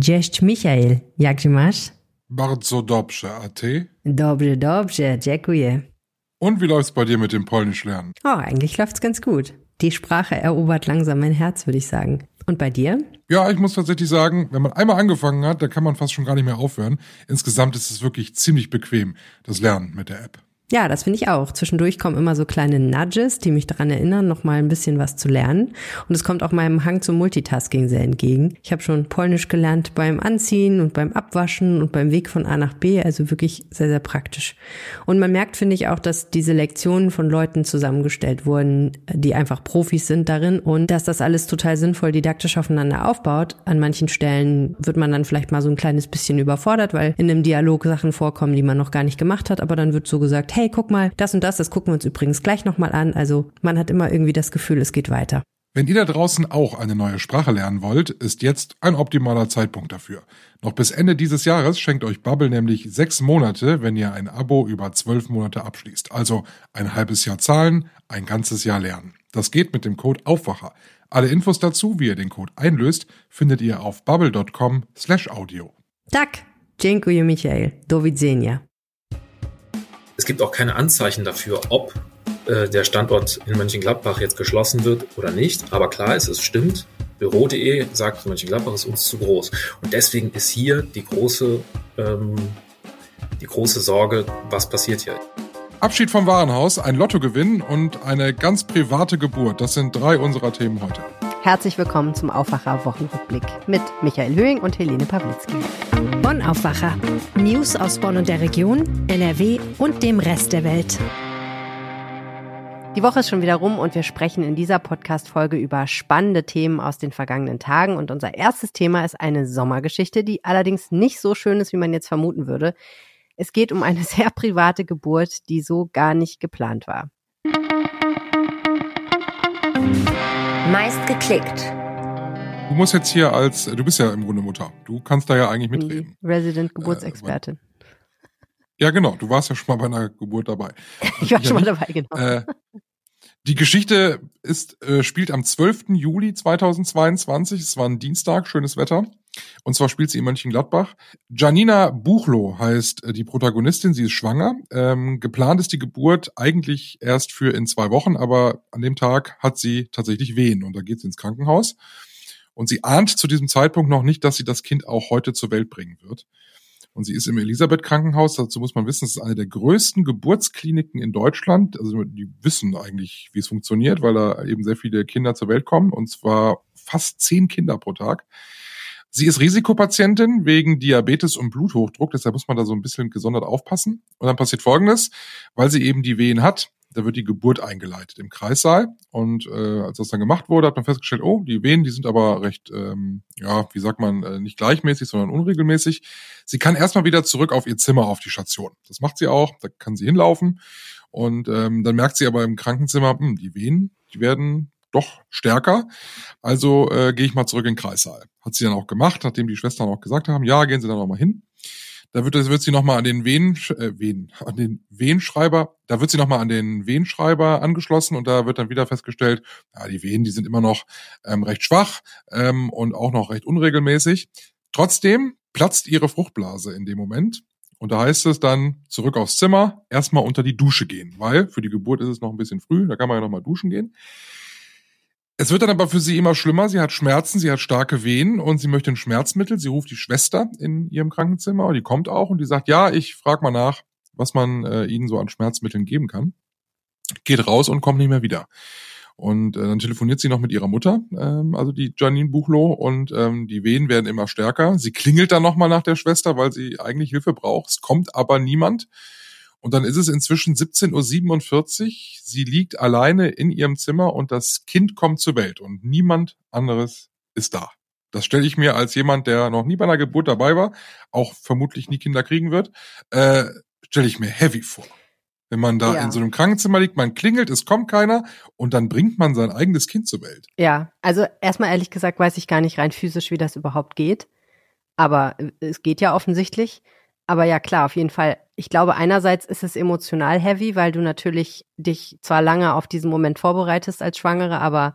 Cześć Michael, jak ty masz? Bardzo dobrze, a ty? Dobrze, dobrze, dziękuję. Und wie läuft's bei dir mit dem Polnisch lernen? Oh, eigentlich läuft's ganz gut. Die Sprache erobert langsam mein Herz, würde ich sagen. Und bei dir? Ja, ich muss tatsächlich sagen, wenn man einmal angefangen hat, dann kann man fast schon gar nicht mehr aufhören. Insgesamt ist es wirklich ziemlich bequem, das Lernen mit der App. Ja, das finde ich auch. Zwischendurch kommen immer so kleine Nudges, die mich daran erinnern, noch mal ein bisschen was zu lernen. Und es kommt auch meinem Hang zum Multitasking sehr entgegen. Ich habe schon Polnisch gelernt beim Anziehen und beim Abwaschen und beim Weg von A nach B, also wirklich sehr, sehr praktisch. Und man merkt, finde ich, auch, dass diese Lektionen von Leuten zusammengestellt wurden, die einfach Profis sind darin und dass das alles total sinnvoll didaktisch aufeinander aufbaut. An manchen Stellen wird man dann vielleicht mal so ein kleines bisschen überfordert, weil in einem Dialog Sachen vorkommen, die man noch gar nicht gemacht hat, aber dann wird so gesagt, hey, guck mal, das und das, das gucken wir uns übrigens gleich nochmal an. Also man hat immer irgendwie das Gefühl, es geht weiter. Wenn ihr da draußen auch eine neue Sprache lernen wollt, ist jetzt ein optimaler Zeitpunkt dafür. Noch bis Ende dieses Jahres schenkt euch Bubble nämlich sechs Monate, wenn ihr ein Abo über zwölf Monate abschließt. Also ein halbes Jahr zahlen, ein ganzes Jahr lernen. Das geht mit dem Code Aufwacher. Alle Infos dazu, wie ihr den Code einlöst, findet ihr auf bubble.com slash audio. Tak, dziękuję Michael. Do widzenia. Es gibt auch keine Anzeichen dafür, ob äh, der Standort in Mönchengladbach jetzt geschlossen wird oder nicht. Aber klar ist, es stimmt. Büro.de sagt, Mönchengladbach ist uns zu groß. Und deswegen ist hier die große, ähm, die große Sorge, was passiert hier. Abschied vom Warenhaus, ein Lottogewinn und eine ganz private Geburt. Das sind drei unserer Themen heute. Herzlich willkommen zum Aufwacher Wochenrückblick mit Michael Höhing und Helene Pawlitzki. Bonn Aufwacher. News aus Bonn und der Region, NRW und dem Rest der Welt. Die Woche ist schon wieder rum und wir sprechen in dieser Podcast-Folge über spannende Themen aus den vergangenen Tagen. Und unser erstes Thema ist eine Sommergeschichte, die allerdings nicht so schön ist, wie man jetzt vermuten würde. Es geht um eine sehr private Geburt, die so gar nicht geplant war. Meist geklickt. Du musst jetzt hier als, du bist ja im Grunde Mutter. Du kannst da ja eigentlich mitreden. Resident Geburtsexpertin. Äh, ja, genau. Du warst ja schon mal bei einer Geburt dabei. ich war schon mal dabei, genau. Äh, die Geschichte ist, äh, spielt am 12. Juli 2022. Es war ein Dienstag, schönes Wetter. Und zwar spielt sie in Mönchengladbach. Janina Buchloh heißt äh, die Protagonistin. Sie ist schwanger. Ähm, geplant ist die Geburt eigentlich erst für in zwei Wochen, aber an dem Tag hat sie tatsächlich Wehen und da geht sie ins Krankenhaus. Und sie ahnt zu diesem Zeitpunkt noch nicht, dass sie das Kind auch heute zur Welt bringen wird. Und sie ist im Elisabeth-Krankenhaus. Dazu muss man wissen, es ist eine der größten Geburtskliniken in Deutschland. Also die wissen eigentlich, wie es funktioniert, weil da eben sehr viele Kinder zur Welt kommen. Und zwar fast zehn Kinder pro Tag. Sie ist Risikopatientin wegen Diabetes und Bluthochdruck, deshalb muss man da so ein bisschen gesondert aufpassen. Und dann passiert Folgendes, weil sie eben die Wehen hat, da wird die Geburt eingeleitet im Kreissaal. Und äh, als das dann gemacht wurde, hat man festgestellt, oh, die Wehen, die sind aber recht, ähm, ja, wie sagt man, äh, nicht gleichmäßig, sondern unregelmäßig. Sie kann erstmal wieder zurück auf ihr Zimmer auf die Station. Das macht sie auch, da kann sie hinlaufen. Und ähm, dann merkt sie aber im Krankenzimmer, hm, die Wehen, die werden doch stärker. Also äh, gehe ich mal zurück in den Kreissaal. Hat sie dann auch gemacht, nachdem die Schwestern auch gesagt haben, ja, gehen Sie dann noch mal hin. Da wird, wird sie nochmal an den Venen, äh, Venen, an den Venenschreiber, da wird sie nochmal an den Venenschreiber angeschlossen und da wird dann wieder festgestellt, ja, die Venen, die sind immer noch ähm, recht schwach ähm, und auch noch recht unregelmäßig. Trotzdem platzt ihre Fruchtblase in dem Moment. Und da heißt es dann zurück aufs Zimmer, erstmal unter die Dusche gehen, weil für die Geburt ist es noch ein bisschen früh, da kann man ja nochmal duschen gehen. Es wird dann aber für sie immer schlimmer. Sie hat Schmerzen, sie hat starke Wehen und sie möchte ein Schmerzmittel. Sie ruft die Schwester in ihrem Krankenzimmer und die kommt auch und die sagt, ja, ich frage mal nach, was man äh, ihnen so an Schmerzmitteln geben kann. Geht raus und kommt nicht mehr wieder. Und äh, dann telefoniert sie noch mit ihrer Mutter, ähm, also die Janine Buchloh, und ähm, die Wehen werden immer stärker. Sie klingelt dann nochmal nach der Schwester, weil sie eigentlich Hilfe braucht. Es kommt aber niemand. Und dann ist es inzwischen 17.47 Uhr. Sie liegt alleine in ihrem Zimmer und das Kind kommt zur Welt und niemand anderes ist da. Das stelle ich mir als jemand, der noch nie bei einer Geburt dabei war, auch vermutlich nie Kinder kriegen wird, äh, stelle ich mir heavy vor. Wenn man da ja. in so einem Krankenzimmer liegt, man klingelt, es kommt keiner und dann bringt man sein eigenes Kind zur Welt. Ja, also erstmal ehrlich gesagt weiß ich gar nicht rein physisch, wie das überhaupt geht. Aber es geht ja offensichtlich. Aber ja, klar, auf jeden Fall. Ich glaube, einerseits ist es emotional heavy, weil du natürlich dich zwar lange auf diesen Moment vorbereitest als Schwangere, aber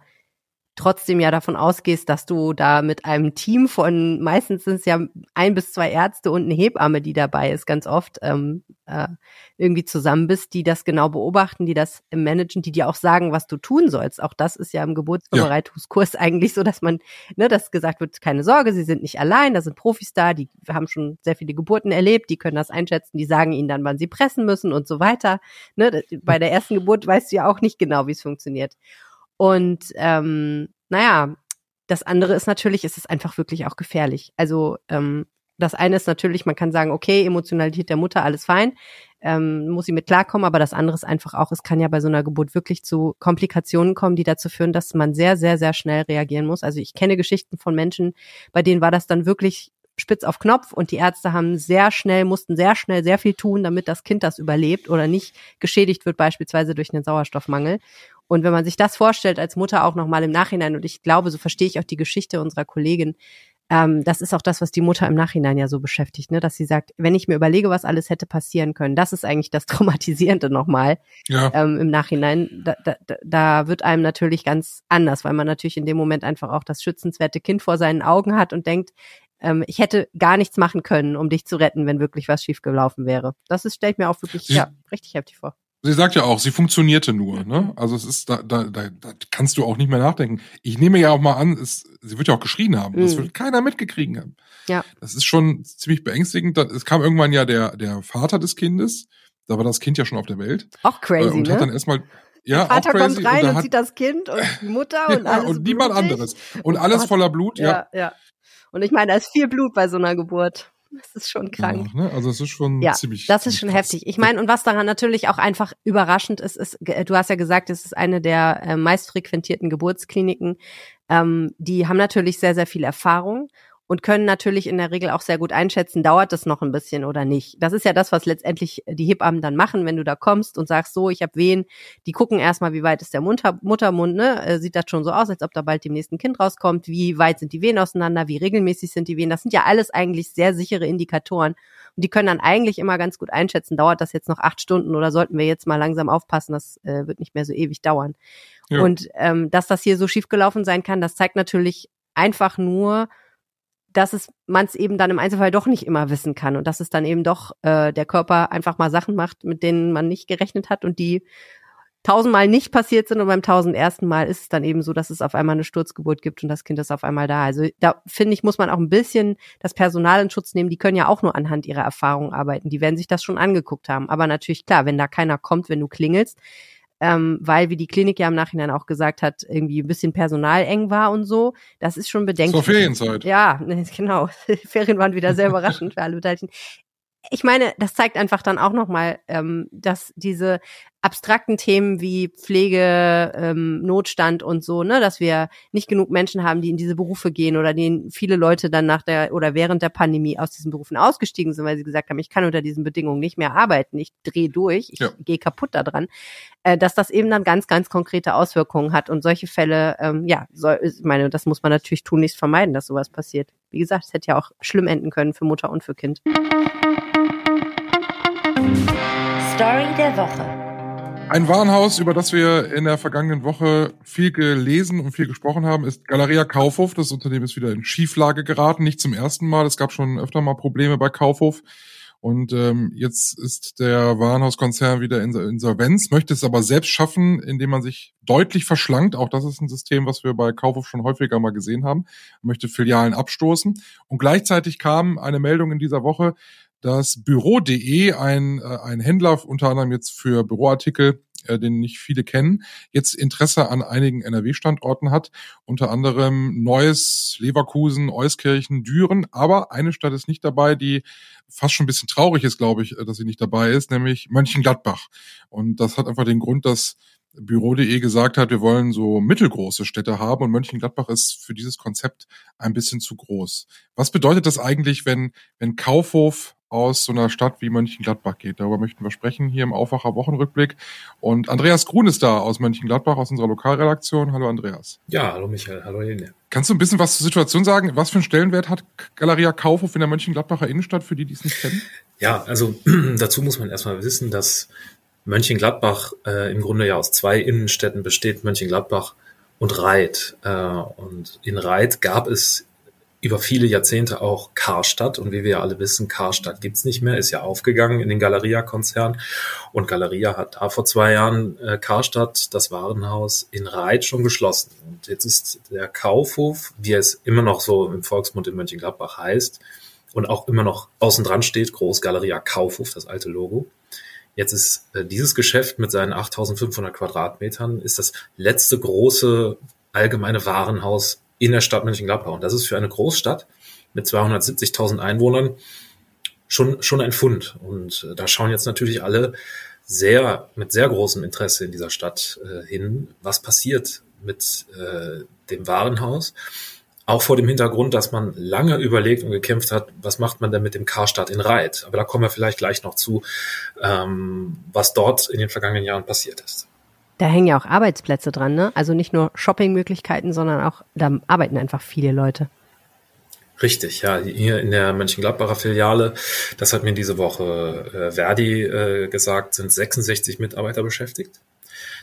trotzdem ja davon ausgehst, dass du da mit einem Team von, meistens sind es ja ein bis zwei Ärzte und eine Hebamme, die dabei ist, ganz oft ähm, äh, irgendwie zusammen bist, die das genau beobachten, die das managen, die dir auch sagen, was du tun sollst. Auch das ist ja im Geburtsvorbereitungskurs ja. eigentlich so, dass man, ne, dass gesagt wird, keine Sorge, sie sind nicht allein, da sind Profis da, die haben schon sehr viele Geburten erlebt, die können das einschätzen, die sagen ihnen dann, wann sie pressen müssen und so weiter. Ne, bei der ersten Geburt weißt du ja auch nicht genau, wie es funktioniert. Und ähm, naja, das andere ist natürlich, ist es einfach wirklich auch gefährlich. Also ähm, das eine ist natürlich, man kann sagen, okay, Emotionalität der Mutter, alles fein, ähm, muss sie mit klarkommen, aber das andere ist einfach auch, es kann ja bei so einer Geburt wirklich zu Komplikationen kommen, die dazu führen, dass man sehr, sehr, sehr schnell reagieren muss. Also ich kenne Geschichten von Menschen, bei denen war das dann wirklich spitz auf Knopf und die Ärzte haben sehr schnell, mussten sehr schnell sehr viel tun, damit das Kind das überlebt oder nicht geschädigt wird, beispielsweise durch einen Sauerstoffmangel. Und wenn man sich das vorstellt als Mutter auch nochmal im Nachhinein, und ich glaube, so verstehe ich auch die Geschichte unserer Kollegin, ähm, das ist auch das, was die Mutter im Nachhinein ja so beschäftigt, ne? dass sie sagt, wenn ich mir überlege, was alles hätte passieren können, das ist eigentlich das Traumatisierende nochmal ja. ähm, im Nachhinein. Da, da, da wird einem natürlich ganz anders, weil man natürlich in dem Moment einfach auch das schützenswerte Kind vor seinen Augen hat und denkt, ähm, ich hätte gar nichts machen können, um dich zu retten, wenn wirklich was schiefgelaufen wäre. Das ist, stelle ich mir auch wirklich ja, richtig heftig vor. Sie sagt ja auch, sie funktionierte nur. Ne? Also es ist da, da, da, da kannst du auch nicht mehr nachdenken. Ich nehme ja auch mal an, es, sie wird ja auch geschrien haben. Mhm. Das wird keiner mitgekriegt haben. Ja. Das ist schon ziemlich beängstigend. Es kam irgendwann ja der der Vater des Kindes. Da war das Kind ja schon auf der Welt. Auch crazy, und ne? hat dann erstmal ja, der Vater kommt rein und, und sieht das Kind und die Mutter und ja, alles und niemand blutig. anderes und alles voller Blut. Ja, ja. ja. Und ich meine, da ist viel Blut bei so einer Geburt. Das ist schon krank. Ja, ne? Also es ist schon ja, ziemlich. Das ist schon krass. heftig. Ich meine, und was daran natürlich auch einfach überraschend ist, ist, du hast ja gesagt, es ist eine der äh, meistfrequentierten Geburtskliniken. Ähm, die haben natürlich sehr, sehr viel Erfahrung und können natürlich in der Regel auch sehr gut einschätzen, dauert das noch ein bisschen oder nicht. Das ist ja das, was letztendlich die Hebammen dann machen, wenn du da kommst und sagst, so, ich habe Wehen, die gucken erstmal, wie weit ist der Mutter, Muttermund, ne? Äh, sieht das schon so aus, als ob da bald dem nächsten Kind rauskommt, wie weit sind die Wehen auseinander, wie regelmäßig sind die Wehen. Das sind ja alles eigentlich sehr sichere Indikatoren. Und die können dann eigentlich immer ganz gut einschätzen, dauert das jetzt noch acht Stunden oder sollten wir jetzt mal langsam aufpassen, das äh, wird nicht mehr so ewig dauern. Ja. Und ähm, dass das hier so schiefgelaufen sein kann, das zeigt natürlich einfach nur, dass es man es eben dann im Einzelfall doch nicht immer wissen kann und dass es dann eben doch äh, der Körper einfach mal Sachen macht, mit denen man nicht gerechnet hat und die tausendmal nicht passiert sind und beim tausendersten Mal ist es dann eben so, dass es auf einmal eine Sturzgeburt gibt und das Kind ist auf einmal da. Also da finde ich, muss man auch ein bisschen das Personal in Schutz nehmen. Die können ja auch nur anhand ihrer Erfahrungen arbeiten. Die werden sich das schon angeguckt haben. Aber natürlich klar, wenn da keiner kommt, wenn du klingelst, ähm, weil, wie die Klinik ja im Nachhinein auch gesagt hat, irgendwie ein bisschen Personal eng war und so. Das ist schon bedenklich. Zur Ferienzeit. Ja, genau. Ferien waren wieder sehr überraschend für alle Beteiligten. Ich meine, das zeigt einfach dann auch nochmal, ähm, dass diese abstrakten Themen wie Pflege, ähm, Notstand und so, ne, dass wir nicht genug Menschen haben, die in diese Berufe gehen oder denen viele Leute dann nach der oder während der Pandemie aus diesen Berufen ausgestiegen sind, weil sie gesagt haben, ich kann unter diesen Bedingungen nicht mehr arbeiten, ich drehe durch, ich Ja. gehe kaputt daran, äh, dass das eben dann ganz, ganz konkrete Auswirkungen hat und solche Fälle, ähm, ja, soll, ich meine, das muss man natürlich tunlichst vermeiden, dass sowas passiert. Wie gesagt, es hätte ja auch schlimm enden können für Mutter und für Kind. Story der Woche. Ein Warenhaus, über das wir in der vergangenen Woche viel gelesen und viel gesprochen haben, ist Galeria Kaufhof. Das Unternehmen ist wieder in Schieflage geraten, nicht zum ersten Mal. Es gab schon öfter mal Probleme bei Kaufhof. Und ähm, jetzt ist der Warenhauskonzern wieder in Insolvenz, möchte es aber selbst schaffen, indem man sich deutlich verschlankt. Auch das ist ein System, was wir bei Kaufhof schon häufiger mal gesehen haben. Man möchte Filialen abstoßen. Und gleichzeitig kam eine Meldung in dieser Woche, dass Büro.de, ein, äh, ein Händler unter anderem jetzt für Büroartikel, äh, den nicht viele kennen, jetzt Interesse an einigen NRW-Standorten hat, unter anderem Neuss, Leverkusen, Euskirchen, Düren, aber eine Stadt ist nicht dabei, die fast schon ein bisschen traurig ist, glaube ich, äh, dass sie nicht dabei ist, nämlich Mönchengladbach. Und das hat einfach den Grund, dass Büro.de gesagt hat, wir wollen so mittelgroße Städte haben und Mönchengladbach ist für dieses Konzept ein bisschen zu groß. Was bedeutet das eigentlich, wenn, wenn Kaufhof aus so einer Stadt wie Mönchengladbach geht? Darüber möchten wir sprechen hier im Aufwacher Wochenrückblick. Und Andreas Grun ist da aus Mönchengladbach, aus unserer Lokalredaktion. Hallo Andreas. Ja, hallo Michael, hallo Helene. Kannst du ein bisschen was zur Situation sagen? Was für einen Stellenwert hat Galeria Kaufhof in der Mönchengladbacher Innenstadt, für die, die es nicht kennen? Ja, also dazu muss man erstmal wissen, dass Mönchengladbach äh, im Grunde ja aus zwei Innenstädten besteht, Mönchengladbach und Reit. Äh, und in Reit gab es über viele Jahrzehnte auch Karstadt. Und wie wir alle wissen, Karstadt gibt's nicht mehr, ist ja aufgegangen in den Galeria-Konzern. Und Galeria hat da vor zwei Jahren äh, Karstadt, das Warenhaus in Reit, schon geschlossen. Und jetzt ist der Kaufhof, wie es immer noch so im Volksmund in Mönchengladbach heißt, und auch immer noch außen dran steht, Groß Galeria Kaufhof, das alte Logo. Jetzt ist äh, dieses Geschäft mit seinen 8500 Quadratmetern ist das letzte große allgemeine Warenhaus in der Stadt Mönchengladbach. Und das ist für eine Großstadt mit 270.000 Einwohnern schon, schon ein Fund. Und äh, da schauen jetzt natürlich alle sehr, mit sehr großem Interesse in dieser Stadt äh, hin, was passiert mit äh, dem Warenhaus. Auch vor dem Hintergrund, dass man lange überlegt und gekämpft hat, was macht man denn mit dem Karstadt in Reit? Aber da kommen wir vielleicht gleich noch zu, ähm, was dort in den vergangenen Jahren passiert ist. Da hängen ja auch Arbeitsplätze dran, ne? Also nicht nur Shoppingmöglichkeiten, sondern auch, da arbeiten einfach viele Leute. Richtig, ja. Hier in der Mönchengladbacher Filiale, das hat mir diese Woche äh, Verdi äh, gesagt, sind 66 Mitarbeiter beschäftigt.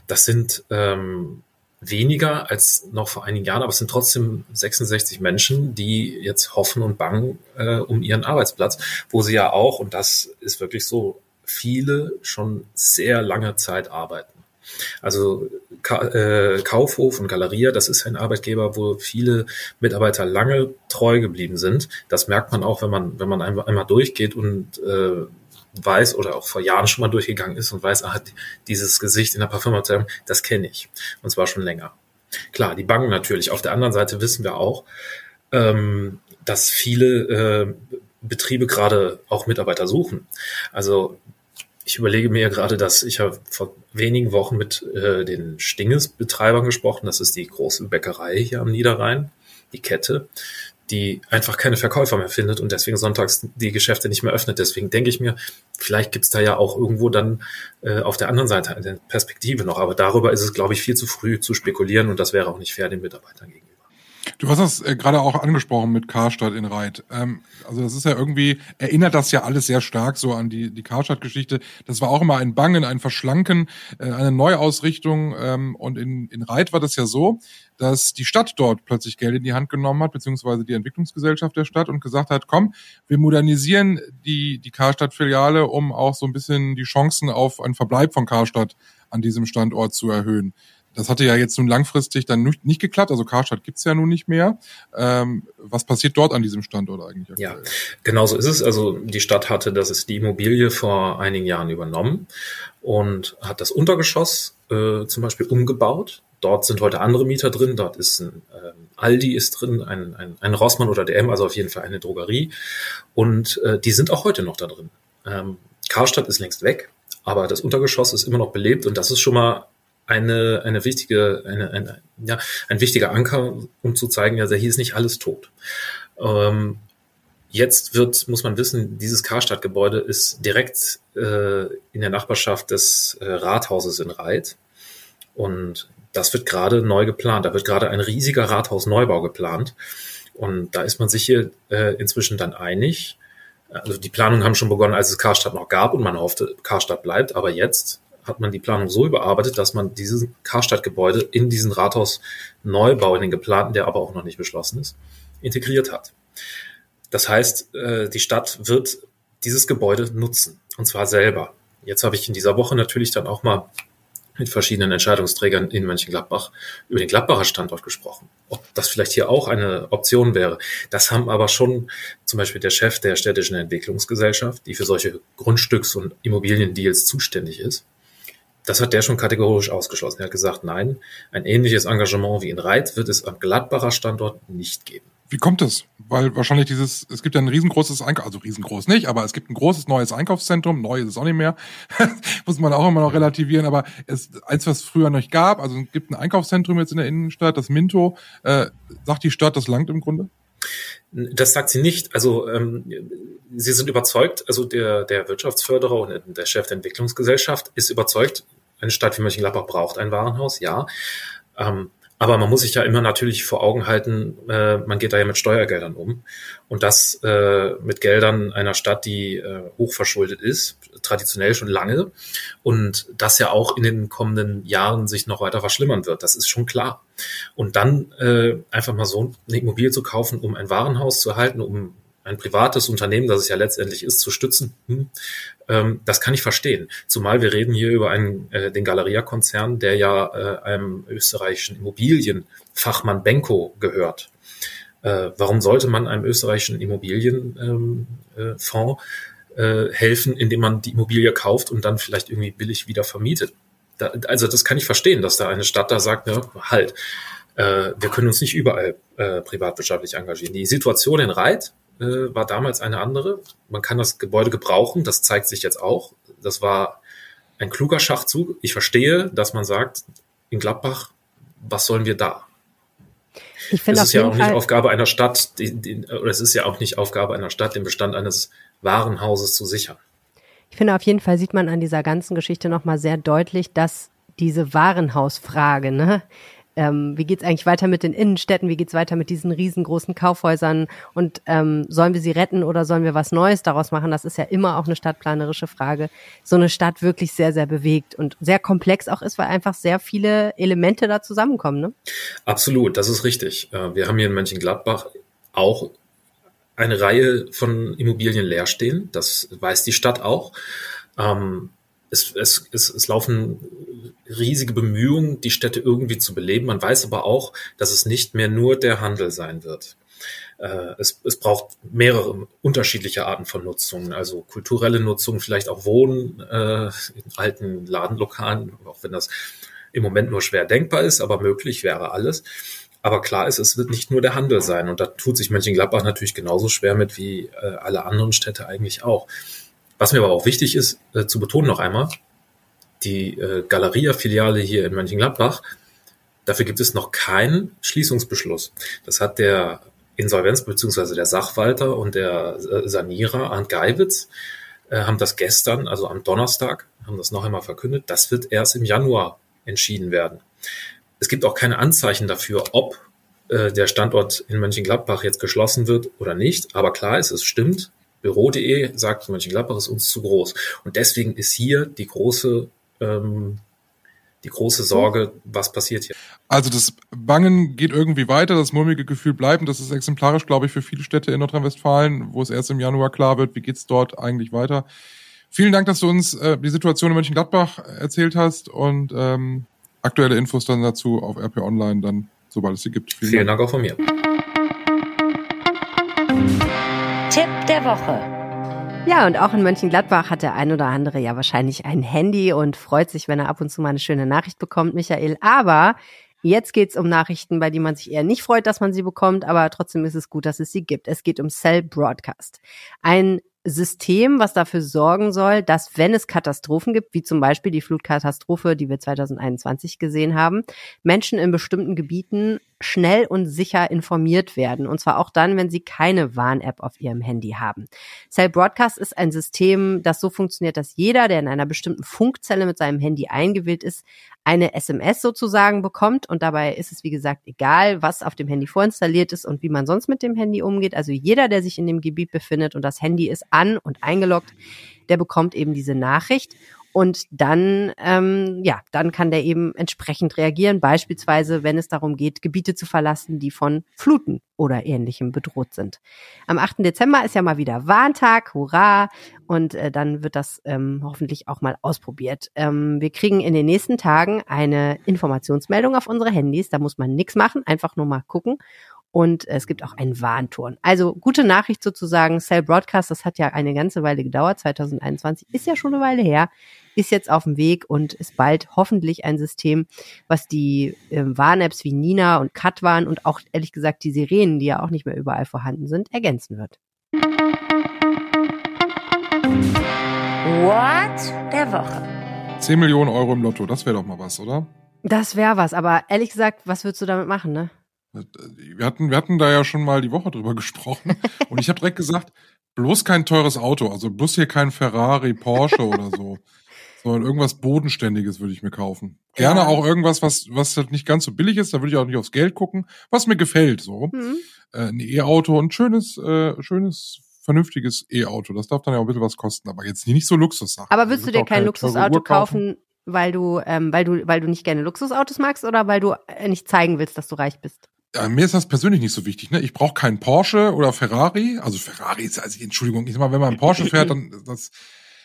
Das sind ähm, weniger als noch vor einigen Jahren, aber es sind trotzdem 66 Menschen, die jetzt hoffen und bangen äh, um ihren Arbeitsplatz, wo sie ja auch, und das ist wirklich so, viele schon sehr lange Zeit arbeiten. Also Ka äh, Kaufhof und Galeria, das ist ein Arbeitgeber, wo viele Mitarbeiter lange treu geblieben sind. Das merkt man auch, wenn man, wenn man einmal, durchgeht und äh, weiß oder auch vor Jahren schon mal durchgegangen ist und weiß, ah, dieses Gesicht in der Parfümabteilung, das kenne ich. Und zwar schon länger. Klar, die Banken natürlich. Auf der anderen Seite wissen wir auch, ähm, dass viele äh, Betriebe gerade auch Mitarbeiter suchen. Also ich überlege mir gerade, dass ich habe vor wenigen Wochen mit äh, den Stinges-Betreibern gesprochen. Das ist die große Bäckerei hier am Niederrhein, die Kette, die einfach keine Verkäufer mehr findet und deswegen sonntags die Geschäfte nicht mehr öffnet. Deswegen denke ich mir, vielleicht gibt's da ja auch irgendwo dann äh, auf der anderen Seite eine Perspektive noch. Aber darüber ist es, glaube ich, viel zu früh zu spekulieren und das wäre auch nicht fair den Mitarbeitern gegenüber. Du hast das äh, gerade auch angesprochen mit Karstadt in Reit. Ähm, also das ist ja irgendwie, erinnert das ja alles sehr stark so an die, die Karstadt-Geschichte. Das war auch immer ein Bangen, ein Verschlanken, äh, eine Neuausrichtung. Ähm, und in, in Reit war das ja so, dass die Stadt dort plötzlich Geld in die Hand genommen hat, beziehungsweise die Entwicklungsgesellschaft der Stadt und gesagt hat, komm, wir modernisieren die, die Karstadt-Filiale, um auch so ein bisschen die Chancen auf einen Verbleib von Karstadt an diesem Standort zu erhöhen. Das hatte ja jetzt nun langfristig dann nicht, nicht geklappt. Also Karstadt gibt's ja nun nicht mehr. Ähm, was passiert dort an diesem Standort eigentlich? Aktuell? Ja, genau so ist es. Also die Stadt hatte, das ist die Immobilie vor einigen Jahren übernommen und hat das Untergeschoss äh, zum Beispiel umgebaut. Dort sind heute andere Mieter drin. Dort ist ein ähm, Aldi ist drin, ein, ein, ein Rossmann oder DM, also auf jeden Fall eine Drogerie. Und äh, die sind auch heute noch da drin. Ähm, Karstadt ist längst weg, aber das Untergeschoss ist immer noch belebt und das ist schon mal eine, eine wichtige, eine, eine, ja, ein wichtiger Anker, um zu zeigen, ja, hier ist nicht alles tot. Ähm, jetzt wird, muss man wissen, dieses Karstadt-Gebäude ist direkt äh, in der Nachbarschaft des äh, Rathauses in Reit. Und das wird gerade neu geplant. Da wird gerade ein riesiger Rathausneubau geplant. Und da ist man sich hier äh, inzwischen dann einig. Also die Planungen haben schon begonnen, als es Karstadt noch gab und man hoffte, Karstadt bleibt. Aber jetzt hat man die Planung so überarbeitet, dass man dieses Karstadt-Gebäude in diesen Rathaus-Neubau, in den geplanten, der aber auch noch nicht beschlossen ist, integriert hat. Das heißt, äh, die Stadt wird dieses Gebäude nutzen, und zwar selber. Jetzt habe ich in dieser Woche natürlich dann auch mal mit verschiedenen Entscheidungsträgern in Mönchengladbach über den Gladbacher Standort gesprochen. Ob das vielleicht hier auch eine Option wäre. Das haben aber schon zum Beispiel der Chef der städtischen Entwicklungsgesellschaft, die für solche Grundstücks- und Immobiliendeals zuständig ist, das hat der schon kategorisch ausgeschlossen. Er hat gesagt, nein, ein ähnliches Engagement wie in Reit wird es am Gladbacher Standort nicht geben. Wie kommt es? Weil wahrscheinlich dieses, es gibt ja ein riesengroßes Einkauf, also riesengroß nicht, aber es gibt ein großes neues Einkaufszentrum, neu ist es auch nicht mehr, muss man auch immer noch relativieren, aber es eins, was es früher noch gab, also es gibt ein Einkaufszentrum jetzt in der Innenstadt, das Minto, äh, sagt die Stadt, das langt im Grunde? Das sagt sie nicht. Also ähm, sie sind überzeugt, also der, der Wirtschaftsförderer und der Chef der Entwicklungsgesellschaft ist überzeugt, eine Stadt wie Mönchengladbach braucht ein Warenhaus, ja. Ähm, Aber man muss sich ja immer natürlich vor Augen halten, äh, man geht da ja mit Steuergeldern um. Und das äh, mit Geldern einer Stadt, die äh, hochverschuldet ist, traditionell schon lange. Und das ja auch in den kommenden Jahren sich noch weiter verschlimmern wird. Das ist schon klar. Und dann äh, einfach mal so eine Immobilie zu kaufen, um ein Warenhaus zu erhalten, um ein privates Unternehmen, das es ja letztendlich ist, zu stützen, hm, ähm, das kann ich verstehen. Zumal wir reden hier über einen, äh, den Galeria-Konzern, der ja äh, einem österreichischen Immobilienfachmann Benko gehört. Äh, warum sollte man einem österreichischen Immobilienfonds ähm, äh, äh, helfen, indem man die Immobilie kauft und dann vielleicht irgendwie billig wieder vermietet? Da, also das kann ich verstehen, dass da eine Stadt da sagt, ja, halt, äh, wir können uns nicht überall äh, privatwirtschaftlich engagieren. Die Situation in Reit äh, war damals eine andere. Man kann das Gebäude gebrauchen, das zeigt sich jetzt auch. Das war ein kluger Schachzug. Ich verstehe, dass man sagt, in Gladbach, was sollen wir da? Ich finde es ist ja auch nicht Fall Aufgabe einer Stadt, die, die, oder es ist ja auch nicht Aufgabe einer Stadt, den Bestand eines Warenhauses zu sichern. Ich finde, auf jeden Fall sieht man an dieser ganzen Geschichte nochmal sehr deutlich, dass diese Warenhausfrage, ne, ähm, wie geht's eigentlich weiter mit den Innenstädten, wie geht's weiter mit diesen riesengroßen Kaufhäusern und ähm, sollen wir sie retten oder sollen wir was Neues daraus machen? Das ist ja immer auch eine stadtplanerische Frage. So eine Stadt wirklich sehr, sehr bewegt und sehr komplex auch ist, weil einfach sehr viele Elemente da zusammenkommen. Ne? Absolut, das ist richtig. Äh, wir haben hier in Mönchengladbach auch eine Reihe von Immobilien leer stehen. Das weiß die Stadt auch. Ähm, es, es, es, es laufen riesige Bemühungen, die Städte irgendwie zu beleben. Man weiß aber auch, dass es nicht mehr nur der Handel sein wird. Äh, es, es braucht mehrere unterschiedliche Arten von Nutzungen, also kulturelle Nutzung, vielleicht auch Wohnen äh, in alten Ladenlokalen, auch wenn das im Moment nur schwer denkbar ist, aber möglich wäre alles. Aber klar ist, es wird nicht nur der Handel sein. Und da tut sich Mönchengladbach natürlich genauso schwer mit wie äh, alle anderen Städte eigentlich auch. Was mir aber auch wichtig ist, äh, zu betonen noch einmal, die äh, Galeria-Filiale hier in Mönchengladbach, dafür gibt es noch keinen Schließungsbeschluss. Das hat der Insolvenz- bzw. der Sachwalter und der äh, Sanierer Arndt Geiwitz äh, haben das gestern, also am Donnerstag, haben das noch einmal verkündet. Das wird erst im Januar entschieden werden. Es gibt auch keine Anzeichen dafür, ob äh, der Standort in Mönchengladbach jetzt geschlossen wird oder nicht. Aber klar ist, es stimmt, Büro.de sagt, Mönchengladbach ist uns zu groß. Und deswegen ist hier die große, ähm, die große Sorge, was passiert hier. Also das Bangen geht irgendwie weiter, das mulmige Gefühl bleibt. Und das ist exemplarisch, glaube ich, für viele Städte in Nordrhein-Westfalen, wo es erst im Januar klar wird, wie geht's dort eigentlich weiter. Vielen Dank, dass du uns äh, die Situation in Mönchengladbach erzählt hast und ähm, aktuelle Infos dann dazu auf RP Online dann, sobald es sie gibt. Vielen, Vielen Dank. Dank auch von mir. Woche. Ja, und auch in Mönchengladbach hat der ein oder andere ja wahrscheinlich ein Handy und freut sich, wenn er ab und zu mal eine schöne Nachricht bekommt, Michael. Aber jetzt geht's um Nachrichten, bei denen man sich eher nicht freut, dass man sie bekommt, aber trotzdem ist es gut, dass es sie gibt. Es geht um Cell Broadcast. Ein System, was dafür sorgen soll, dass wenn es Katastrophen gibt, wie zum Beispiel die Flutkatastrophe, die wir 2021 gesehen haben, Menschen in bestimmten Gebieten schnell und sicher informiert werden. Und zwar auch dann, wenn sie keine Warn-App auf ihrem Handy haben. Cell Broadcast ist ein System, das so funktioniert, dass jeder, der in einer bestimmten Funkzelle mit seinem Handy eingewählt ist, eine SMS sozusagen bekommt. Und dabei ist es, wie gesagt, egal, was auf dem Handy vorinstalliert ist und wie man sonst mit dem Handy umgeht. Also jeder, der sich in dem Gebiet befindet und das Handy ist an und eingeloggt, der bekommt eben diese Nachricht. Und dann, ähm, ja, dann kann der eben entsprechend reagieren, beispielsweise, wenn es darum geht, Gebiete zu verlassen, die von Fluten oder ähnlichem bedroht sind. Am 8. Dezember ist ja mal wieder Warntag, hurra! Und äh, dann wird das ähm, hoffentlich auch mal ausprobiert. Ähm, wir kriegen in den nächsten Tagen eine Informationsmeldung auf unsere Handys. Da muss man nichts machen, einfach nur mal gucken und es gibt auch einen Warnton. Also gute Nachricht sozusagen, Cell Broadcast, das hat ja eine ganze Weile gedauert, 2021 ist ja schon eine Weile her, ist jetzt auf dem Weg und ist bald hoffentlich ein System, was die äh, Warn-Apps wie Nina und Katwan und auch ehrlich gesagt die Sirenen, die ja auch nicht mehr überall vorhanden sind, ergänzen wird. What der Woche. 10 Millionen Euro im Lotto, das wäre doch mal was, oder? Das wäre was, aber ehrlich gesagt, was würdest du damit machen, ne? Wir hatten, wir hatten da ja schon mal die Woche drüber gesprochen und ich habe direkt gesagt, bloß kein teures Auto, also bloß hier kein Ferrari, Porsche oder so, Sondern irgendwas Bodenständiges würde ich mir kaufen. Gerne Ja. auch irgendwas, was, was halt nicht ganz so billig ist, da würde ich auch nicht aufs Geld gucken, was mir gefällt, so. Hm. Äh, ein E-Auto, ein schönes, äh, schönes, vernünftiges E-Auto. Das darf dann ja auch ein bisschen was kosten, aber jetzt nicht so Luxussachen. Aber Ich würdest du dir kein Luxusauto kaufen, weil du, ähm, weil du, weil du nicht gerne Luxusautos magst oder weil du äh, nicht zeigen willst, dass du reich bist? Ja, mir ist das persönlich nicht so wichtig. Ne? Ich brauche keinen Porsche oder Ferrari. Also Ferrari ist, also Entschuldigung, ich sag mal, wenn man einen Porsche fährt, dann das,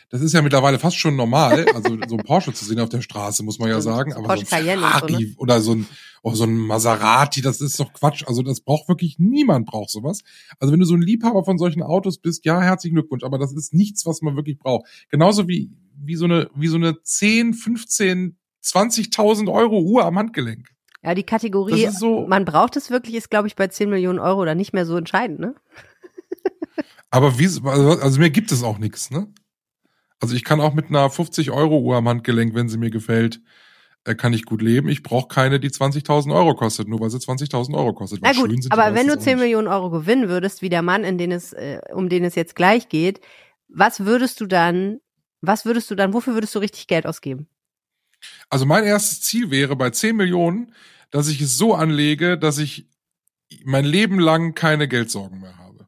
das ist ja mittlerweile fast schon normal. Also so ein Porsche zu sehen auf der Straße, muss man ja sagen. Aber Porsche so ein Ferrari ne? oder so ein, oh, so ein Maserati, das ist doch Quatsch. Also das braucht wirklich niemand braucht sowas. Also wenn du so ein Liebhaber von solchen Autos bist, ja, herzlichen Glückwunsch. Aber das ist nichts, was man wirklich braucht. Genauso wie wie so eine wie so eine 10, 15, 20.000 Euro Uhr am Handgelenk. Ja, die Kategorie, so- man braucht es wirklich, ist, glaube ich, bei 10 Millionen Euro oder nicht mehr so entscheidend, ne? Aber wie, also also mir gibt es auch nichts, ne? Also ich kann auch mit einer 50 Euro Uhr am Handgelenk, wenn sie mir gefällt, äh, kann ich gut leben. Ich brauche keine, die 20.000 Euro kostet, nur weil sie 20.000 Euro kostet. Na gut, schön sind die aber wenn du meistens 10 auch nicht. Millionen Euro gewinnen würdest, wie der Mann, in den es, äh, um den es jetzt gleich geht, was würdest du dann, was würdest du dann, wofür würdest du richtig Geld ausgeben? Also mein erstes Ziel wäre bei 10 Millionen, dass ich es so anlege, dass ich mein Leben lang keine Geldsorgen mehr habe.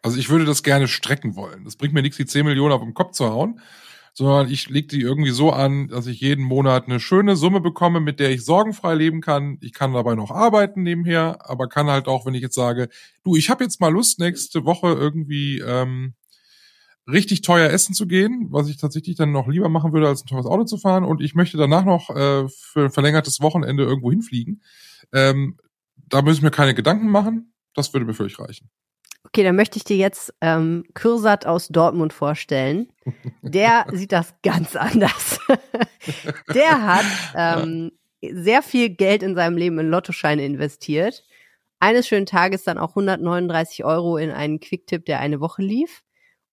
Also ich würde das gerne strecken wollen. Das bringt mir nichts, die 10 Millionen auf den Kopf zu hauen, sondern ich lege die irgendwie so an, dass ich jeden Monat eine schöne Summe bekomme, mit der ich sorgenfrei leben kann. Ich kann dabei noch arbeiten nebenher, aber kann halt auch, wenn ich jetzt sage, du, ich habe jetzt mal Lust, nächste Woche irgendwie ähm, richtig teuer essen zu gehen, was ich tatsächlich dann noch lieber machen würde, als ein teures Auto zu fahren. Und ich möchte danach noch äh, für ein verlängertes Wochenende irgendwo hinfliegen. Ähm, da müssen wir keine Gedanken machen. Das würde mir völlig reichen. Okay, dann möchte ich dir jetzt ähm, Kürsat aus Dortmund vorstellen. Der sieht das ganz anders. Der hat ähm, sehr viel Geld in seinem Leben in Lottoscheine investiert. Eines schönen Tages dann auch 139 Euro in einen Quicktip, der eine Woche lief.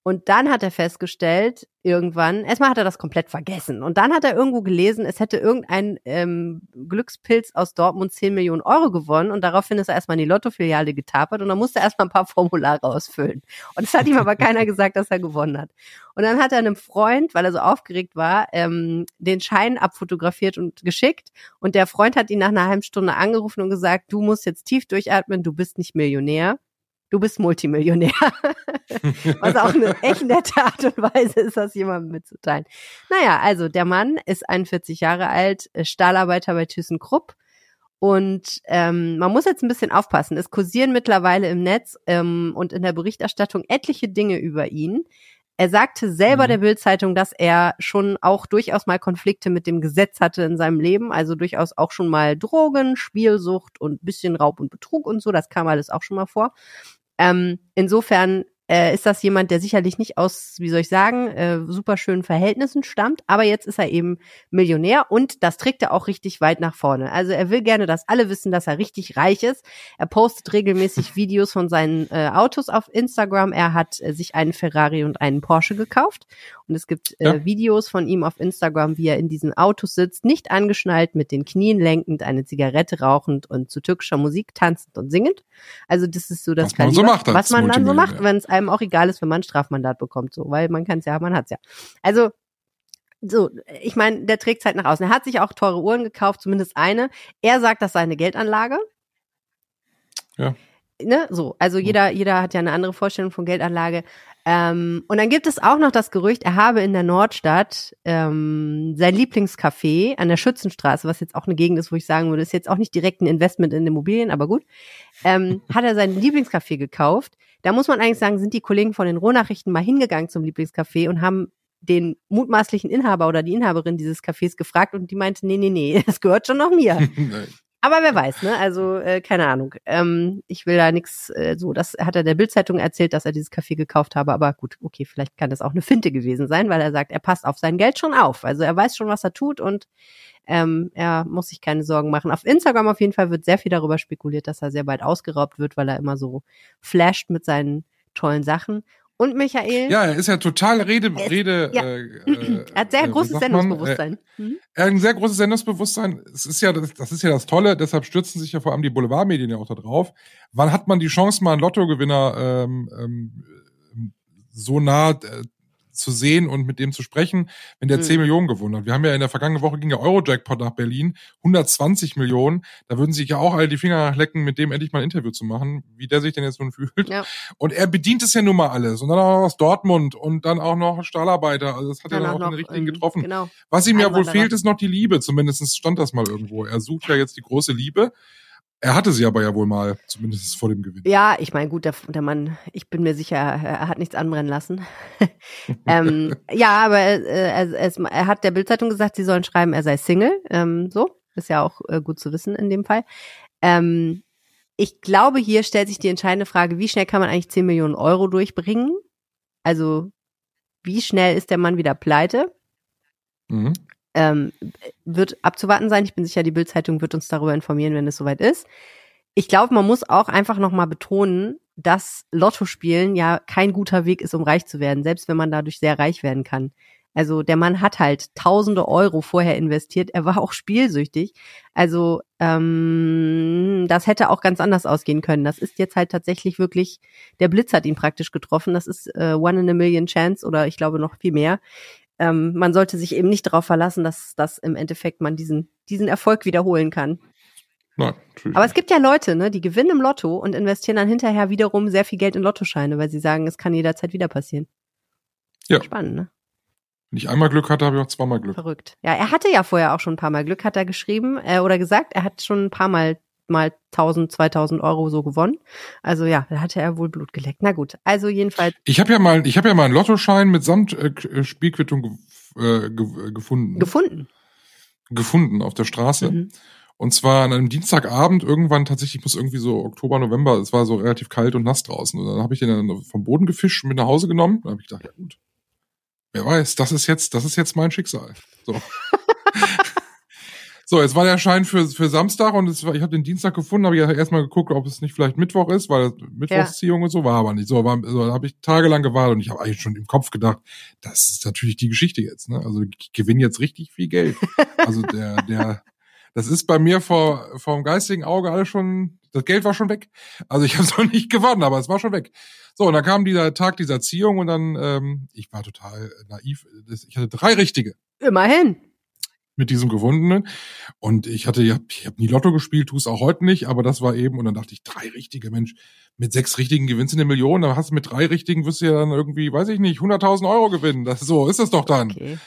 Und dann hat er festgestellt, irgendwann, erstmal hat er das komplett vergessen. Und dann hat er irgendwo gelesen, es hätte irgendein ähm, Glückspilz aus Dortmund 10 Millionen Euro gewonnen. Und daraufhin ist er erstmal in die Lottofiliale getapert und dann musste er erstmal ein paar Formulare ausfüllen. Und es hat ihm aber keiner gesagt, dass er gewonnen hat. Und dann hat er einem Freund, weil er so aufgeregt war, ähm, den Schein abfotografiert und geschickt. Und der Freund hat ihn nach einer halben Stunde angerufen und gesagt, du musst jetzt tief durchatmen, du bist nicht Millionär. Du bist Multimillionär. Was auch eine echt nette Art und Weise ist, das jemandem mitzuteilen. Naja, also der Mann ist 41 Jahre alt, äh, Stahlarbeiter bei ThyssenKrupp. Und ähm, man muss jetzt ein bisschen aufpassen. Es kursieren mittlerweile im Netz ähm, und in der Berichterstattung etliche Dinge über ihn. Er sagte selber Mhm. der Bildzeitung, dass er schon auch durchaus mal Konflikte mit dem Gesetz hatte in seinem Leben, also durchaus auch schon mal Drogen, Spielsucht und bisschen Raub und Betrug und so, das kam alles auch schon mal vor. Ähm, insofern äh, ist das jemand, der sicherlich nicht aus, wie soll ich sagen, äh, super schönen Verhältnissen stammt, aber jetzt ist er eben Millionär und das trägt er auch richtig weit nach vorne. Also er will gerne, dass alle wissen, dass er richtig reich ist. Er postet regelmäßig Videos von seinen äh, Autos auf Instagram. Er hat äh, sich einen Ferrari und einen Porsche gekauft und es gibt äh, Ja. Videos von ihm auf Instagram, wie er in diesen Autos sitzt, nicht angeschnallt, mit den Knien lenkend, eine Zigarette rauchend und zu türkischer Musik tanzend und singend. Also das ist so das Was man so Kaliber, macht was man dann so macht, wenn es einem auch egal ist, wenn man ein Strafmandat bekommt, so, weil man kann es ja, man hat's ja. Also so, ich meine, der trägt halt nach außen. Er hat sich auch teure Uhren gekauft, zumindest eine. Er sagt, das sei eine Geldanlage. Ja. Ne, so, also jeder, jeder hat ja eine andere Vorstellung von Geldanlage. Ähm, und dann gibt es auch noch das Gerücht, er habe in der Nordstadt ähm, sein Lieblingscafé an der Schützenstraße, was jetzt auch eine Gegend ist, wo ich sagen würde, ist jetzt auch nicht direkt ein Investment in Immobilien, aber gut, ähm, hat er sein Lieblingscafé gekauft. Da muss man eigentlich sagen, sind die Kollegen von den Rohnachrichten mal hingegangen zum Lieblingscafé und haben den mutmaßlichen Inhaber oder die Inhaberin dieses Cafés gefragt und die meinte, nee, nee, nee, das gehört schon noch mir. Aber wer weiß, ne? Also äh, keine Ahnung. Ähm, ich will da nichts äh, so. Das hat er der Bildzeitung erzählt, dass er dieses Café gekauft habe. Aber gut, okay, vielleicht kann das auch eine Finte gewesen sein, weil er sagt, er passt auf sein Geld schon auf. Also er weiß schon, was er tut und ähm, er muss sich keine Sorgen machen. Auf Instagram auf jeden Fall wird sehr viel darüber spekuliert, dass er sehr bald ausgeraubt wird, weil er immer so flasht mit seinen tollen Sachen. Und Michael, Ja, er ist ja total Rede, Er ist- Rede. ja. Äh, äh, er hat sehr äh, großes? Sendungsbewusstsein. Hm? Er hat ein sehr großes Sendungsbewusstsein. Es ist ja, das, das ist ja das Tolle, deshalb stürzen sich ja vor allem die Boulevardmedien ja auch da drauf. Wann hat man die Chance, mal einen Lottogewinner ähm, ähm, so nah äh, zu sehen und mit dem zu sprechen, wenn der Mhm. 10 Millionen gewonnen hat. Wir haben ja in der vergangenen Woche ging der Eurojackpot nach Berlin, 120 Millionen. Da würden sich ja auch alle die Finger lecken, mit dem endlich mal ein Interview zu machen, wie der sich denn jetzt nun fühlt. Ja. Und er bedient es ja nun mal alles. Und dann auch noch aus Dortmund und dann auch noch Stahlarbeiter. Also das hat er Dann dann auch noch, den richtigen ähm, getroffen. Genau. Was ihm ja wohl fehlt, ist noch die Liebe. Zumindest stand das mal irgendwo. Er sucht ja jetzt die große Liebe. Er hatte sie aber ja wohl mal, zumindest vor dem Gewinn. Ja, ich meine, gut, der, der Mann, ich bin mir sicher, er hat nichts anbrennen lassen. ähm, ja, aber äh, er, er, er hat der Bildzeitung gesagt, sie sollen schreiben, er sei Single. Ähm, so, ist ja auch äh, gut zu wissen in dem Fall. Ähm, ich glaube, hier stellt sich die entscheidende Frage, wie schnell kann man eigentlich 10 Millionen Euro durchbringen? Also, wie schnell ist der Mann wieder pleite? Mhm. Ähm, wird abzuwarten sein. Ich bin sicher, die Bildzeitung wird uns darüber informieren, wenn es soweit ist. Ich glaube, man muss auch einfach nochmal betonen, dass Lottospielen ja kein guter Weg ist, um reich zu werden, selbst wenn man dadurch sehr reich werden kann. Also der Mann hat halt tausende Euro vorher investiert. Er war auch spielsüchtig. Also ähm, das hätte auch ganz anders ausgehen können. Das ist jetzt halt tatsächlich wirklich, der Blitz hat ihn praktisch getroffen. Das ist äh, One in a Million Chance oder ich glaube noch viel mehr ähm, man sollte sich eben nicht darauf verlassen, dass, dass im Endeffekt man diesen, diesen Erfolg wiederholen kann. Nein. Aber es gibt ja Leute, ne, die gewinnen im Lotto und investieren dann hinterher wiederum sehr viel Geld in Lottoscheine, weil sie sagen, es kann jederzeit wieder passieren. Ja. Spannend, ne? Wenn ich einmal Glück hatte, habe ich auch zweimal Glück. Verrückt. Ja, er hatte ja vorher auch schon ein paar Mal Glück, hat er geschrieben äh, oder gesagt. Er hat schon ein paar Mal mal 1000, 2000 Euro so gewonnen. Also ja, da hatte er wohl Blut geleckt. Na gut, also jedenfalls, Ich habe ja mal, ich habe ja mal einen Lottoschein mitsamt äh, äh, Spielquittung äh, ge äh, gefunden. gefunden. gefunden auf der Straße. Mhm. Und zwar an einem Dienstagabend irgendwann tatsächlich muss irgendwie so Oktober, November, es war so relativ kalt und nass draußen. Und dann habe ich den dann vom Boden gefischt und mit nach Hause genommen. Dann habe ich gedacht, ja gut. Wer weiß, das ist jetzt, das ist jetzt mein Schicksal. So. So, jetzt war der Schein für, für Samstag und es war, ich habe den Dienstag gefunden, habe ich ja erstmal geguckt, ob es nicht vielleicht Mittwoch ist, weil Mittwochsziehung und so war aber nicht. So, war, so da habe ich tagelang gewartet und ich habe eigentlich schon im Kopf gedacht, das ist natürlich die Geschichte jetzt. Ne? Also ich gewinne jetzt richtig viel Geld. Also der, der, das ist bei mir vor vom geistigen Auge alles schon, das Geld war schon weg. Also ich habe es noch nicht gewonnen, aber es war schon weg. So, und dann kam dieser Tag dieser Ziehung und dann, ähm, ich war total naiv. Ich hatte drei richtige Immerhin. Mit diesem gewundenen. Und ich hatte, ich habe hab nie Lotto gespielt, tu es auch heute nicht, aber das war eben, und dann dachte ich, drei richtige, Mensch, mit sechs richtigen gewinnst du eine Million, dann hast du mit drei richtigen, wirst du ja dann irgendwie, weiß ich nicht, 100.000 Euro gewinnen. Das, so ist es doch dann. Okay.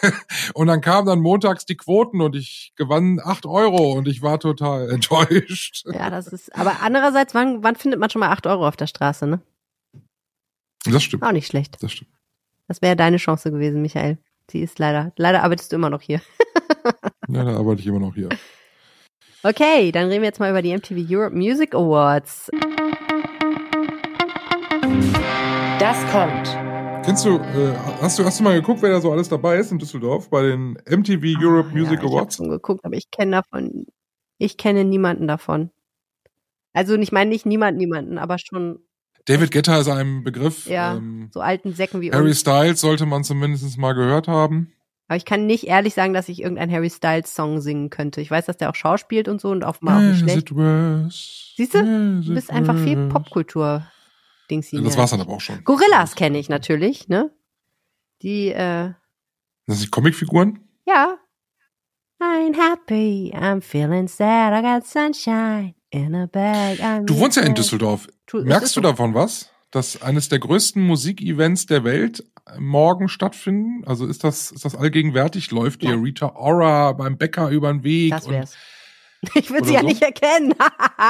Und dann kamen dann montags die Quoten und ich gewann acht Euro und ich war total enttäuscht. Ja, das ist, aber andererseits, wann, wann findet man schon mal acht Euro auf der Straße, ne? Das stimmt, Auch nicht schlecht. das stimmt. Das wäre deine Chance gewesen, Michael. Sie ist leider, leider arbeitest du immer noch hier. Da arbeite ich immer noch hier. Okay, dann reden wir jetzt mal über die MTV Europe Music Awards. Das kommt. Kennst du, äh, hast du, hast du mal geguckt, wer da so alles dabei ist in Düsseldorf bei den MTV Europe Ah, Music ja, Ich habe Awards? schon geguckt, aber ich kenne davon, ich kenne niemanden davon. Also ich meine nicht niemand, niemanden, aber schon David Guetta ist ein Begriff. Ja. Ähm, so alten Säcken wie Harry uns. Styles sollte man zumindest mal gehört haben. Aber ich kann nicht ehrlich sagen, dass ich irgendeinen Harry Styles Song singen könnte. Ich weiß, dass der auch schauspielt und so und offenbar auch nicht schlecht. Siehst du? Du bist einfach viel. Popkultur. Dings Ja, das war's dann aber auch schon. Gorillas kenne ich natürlich, ne? Die, äh, Das sind Comicfiguren? ja. I'm happy, I'm feeling sad, I got sunshine in a bag. I'm Du wohnst ja in. Düsseldorf. Merkst du davon was? Dass eines der größten Musikevents der Welt morgen stattfinden? Also ist das, ist das allgegenwärtig? Läuft dir Ja. Rita Ora beim Bäcker über den Weg? Das und- wär's. Ich würde sie ja so? nicht erkennen.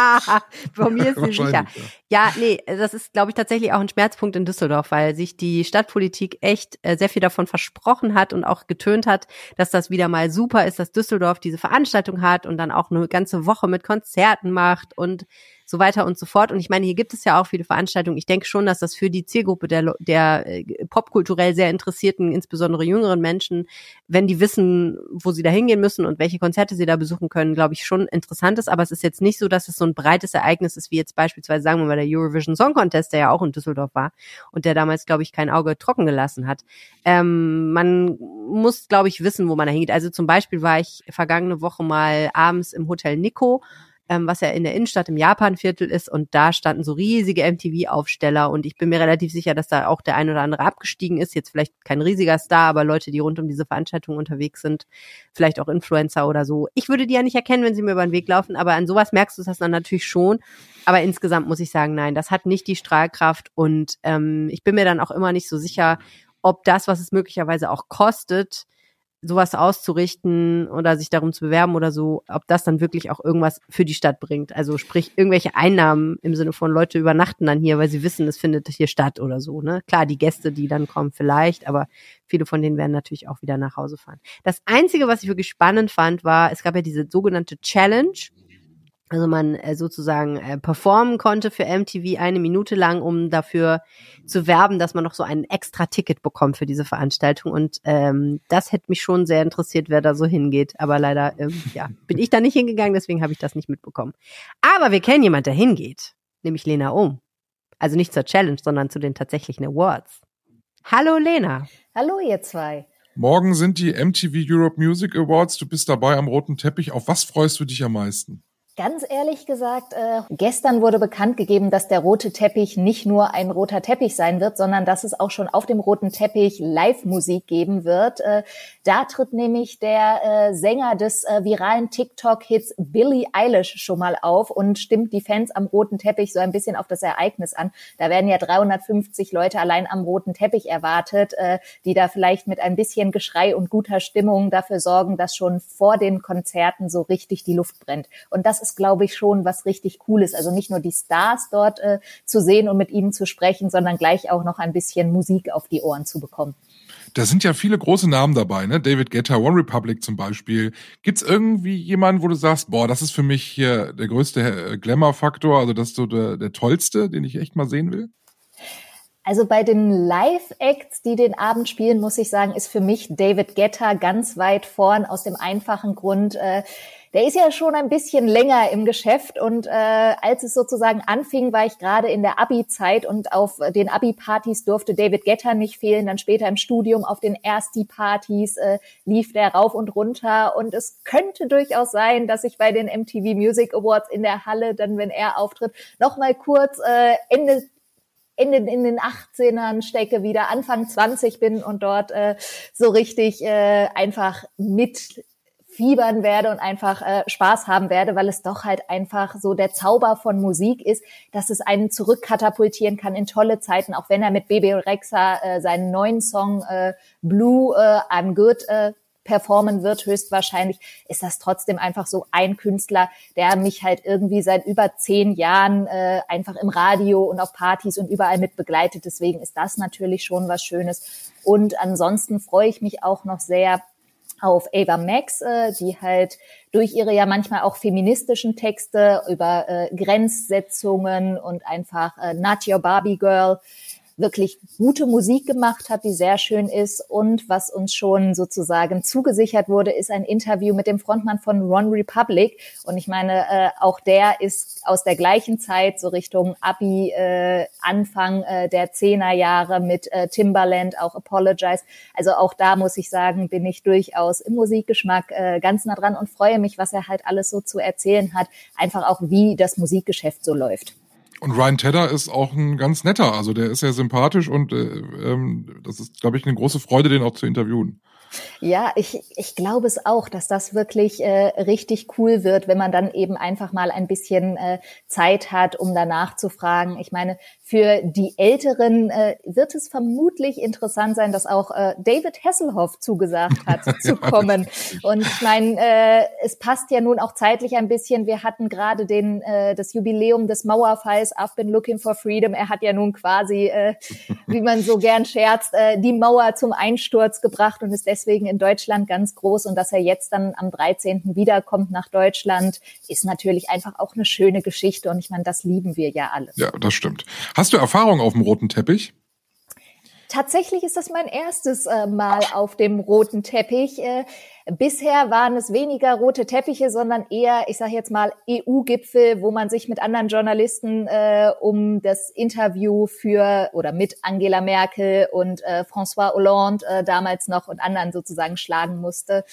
Von mir ist sie sicher. Ja, nee, das ist, glaube ich, tatsächlich auch ein Schmerzpunkt in Düsseldorf, weil sich die Stadtpolitik echt äh, sehr viel davon versprochen hat und auch getönt hat, dass das wieder mal super ist, dass Düsseldorf diese Veranstaltung hat und dann auch eine ganze Woche mit Konzerten macht und so weiter und so fort. Und ich meine, hier gibt es ja auch viele Veranstaltungen. Ich denke schon, dass das für die Zielgruppe der, der äh, popkulturell sehr interessierten, insbesondere jüngeren Menschen, wenn die wissen, wo sie da hingehen müssen und welche Konzerte sie da besuchen können, glaube ich, schon interessant ist. Aber es ist jetzt nicht so, dass es so ein breites Ereignis ist, wie jetzt beispielsweise, sagen wir mal, der Eurovision Song Contest, der ja auch in Düsseldorf war und der damals, glaube ich, kein Auge trocken gelassen hat. Ähm, man muss, glaube ich, wissen, wo man da hingeht. Also zum Beispiel war ich vergangene Woche mal abends im Hotel Nico ähm, was ja in der Innenstadt im Japanviertel ist und da standen so riesige MTV-Aufsteller und ich bin mir relativ sicher, dass da auch der ein oder andere abgestiegen ist. Jetzt vielleicht kein riesiger Star, aber Leute, die rund um diese Veranstaltung unterwegs sind, vielleicht auch Influencer oder so. Ich würde die ja nicht erkennen, wenn sie mir über den Weg laufen, aber an sowas merkst du das dann natürlich schon. Aber insgesamt muss ich sagen, nein, das hat nicht die Strahlkraft und ähm, ich bin mir dann auch immer nicht so sicher, ob das, was es möglicherweise auch kostet, sowas auszurichten oder sich darum zu bewerben oder so, ob das dann wirklich auch irgendwas für die Stadt bringt. Also sprich irgendwelche Einnahmen im Sinne von Leute übernachten dann hier, weil sie wissen, es findet hier statt oder so. Ne? Klar, die Gäste, die dann kommen, vielleicht, aber viele von denen werden natürlich auch wieder nach Hause fahren. Das Einzige, was ich wirklich spannend fand, war, es gab ja diese sogenannte Challenge also man äh, sozusagen äh, performen konnte für MTV eine Minute lang, um dafür zu werben, dass man noch so ein extra Ticket bekommt für diese Veranstaltung. Und ähm, das hätte mich schon sehr interessiert, wer da so hingeht. Aber leider, ähm, ja, bin ich da nicht hingegangen, deswegen habe ich das nicht mitbekommen. Aber wir kennen jemand, der hingeht, nämlich Lena Ohm. Also nicht zur Challenge, sondern zu den tatsächlichen Awards. Hallo Lena. Hallo ihr zwei. Morgen sind die MTV Europe Music Awards. Du bist dabei am roten Teppich. Auf was freust du dich am meisten? Ganz ehrlich gesagt, äh, gestern wurde bekannt gegeben, dass der rote Teppich nicht nur ein roter Teppich sein wird, sondern dass es auch schon auf dem roten Teppich Live-Musik geben wird. Äh, da tritt nämlich der äh, Sänger des äh, viralen TikTok-Hits Billie Eilish schon mal auf und stimmt die Fans am roten Teppich so ein bisschen auf das Ereignis an. Da werden ja 350 Leute allein am roten Teppich erwartet, äh, die da vielleicht mit ein bisschen Geschrei und guter Stimmung dafür sorgen, dass schon vor den Konzerten so richtig die Luft brennt. Und das ist, glaube ich, schon was richtig Cooles. Also nicht nur die Stars dort äh, zu sehen und mit ihnen zu sprechen, sondern gleich auch noch ein bisschen Musik auf die Ohren zu bekommen. Da sind ja viele große Namen dabei, ne? David Guetta, One Republic zum Beispiel. Gibt's irgendwie jemanden, wo du sagst, boah, das ist für mich hier der größte äh, Glamour-Faktor, also das ist so der, der tollste, den ich echt mal sehen will? Also bei den Live-Acts, die den Abend spielen, muss ich sagen, ist für mich David Guetta ganz weit vorn aus dem einfachen Grund, äh, der ist ja schon ein bisschen länger im Geschäft und äh, als es sozusagen anfing, war ich gerade in der Abi-Zeit und auf den Abi-Partys durfte David Getter nicht fehlen. Dann später im Studium auf den Ersti-Partys äh, lief der rauf und runter und es könnte durchaus sein, dass ich bei den MTV Music Awards in der Halle dann, wenn er auftritt, noch mal kurz äh, Ende in den, in den 18ern stecke, wieder Anfang 20 bin und dort äh, so richtig äh, einfach mit fiebern werde und einfach äh, Spaß haben werde, weil es doch halt einfach so der Zauber von Musik ist, dass es einen zurückkatapultieren kann in tolle Zeiten, auch wenn er mit Baby Rexa äh, seinen neuen Song äh, Blue äh, I'm Good äh, performen wird, höchstwahrscheinlich, ist das trotzdem einfach so ein Künstler, der mich halt irgendwie seit über zehn Jahren äh, einfach im Radio und auf Partys und überall mit begleitet. Deswegen ist das natürlich schon was Schönes. Und ansonsten freue ich mich auch noch sehr auf Ava Max, äh, die halt durch ihre ja manchmal auch feministischen Texte über äh, Grenzsetzungen und einfach äh, Not Your Barbie Girl wirklich gute Musik gemacht hat, die sehr schön ist. Und was uns schon sozusagen zugesichert wurde, ist ein Interview mit dem Frontmann von Ron Republic. Und ich meine, äh, auch der ist aus der gleichen Zeit, so Richtung Abi, äh, Anfang äh, der Zehnerjahre mit äh, Timbaland, auch Apologize. Also auch da muss ich sagen, bin ich durchaus im Musikgeschmack äh, ganz nah dran und freue mich, was er halt alles so zu erzählen hat. Einfach auch, wie das Musikgeschäft so läuft. Und Ryan Tedder ist auch ein ganz netter, also der ist sehr sympathisch und äh, ähm, das ist, glaube ich, eine große Freude, den auch zu interviewen. Ja, ich, ich glaube es auch, dass das wirklich äh, richtig cool wird, wenn man dann eben einfach mal ein bisschen äh, Zeit hat, um danach zu fragen. Ich meine, für die Älteren äh, wird es vermutlich interessant sein, dass auch äh, David Hasselhoff zugesagt hat, zu kommen. Und ich meine, äh, es passt ja nun auch zeitlich ein bisschen. Wir hatten gerade den äh, das Jubiläum des Mauerfalls. I've been looking for freedom. Er hat ja nun quasi, äh, wie man so gern scherzt, äh, die Mauer zum Einsturz gebracht und ist deswegen in Deutschland ganz groß. Und dass er jetzt dann am 13. wiederkommt nach Deutschland, ist natürlich einfach auch eine schöne Geschichte. Und ich meine, das lieben wir ja alle. Ja, das stimmt. Hast du Erfahrung auf dem roten Teppich? Tatsächlich ist das mein erstes äh, Mal auf dem roten Teppich. Äh, bisher waren es weniger rote Teppiche, sondern eher, ich sage jetzt mal, EU-Gipfel, wo man sich mit anderen Journalisten äh, um das Interview für oder mit Angela Merkel und äh, François Hollande damals noch und anderen sozusagen schlagen musste.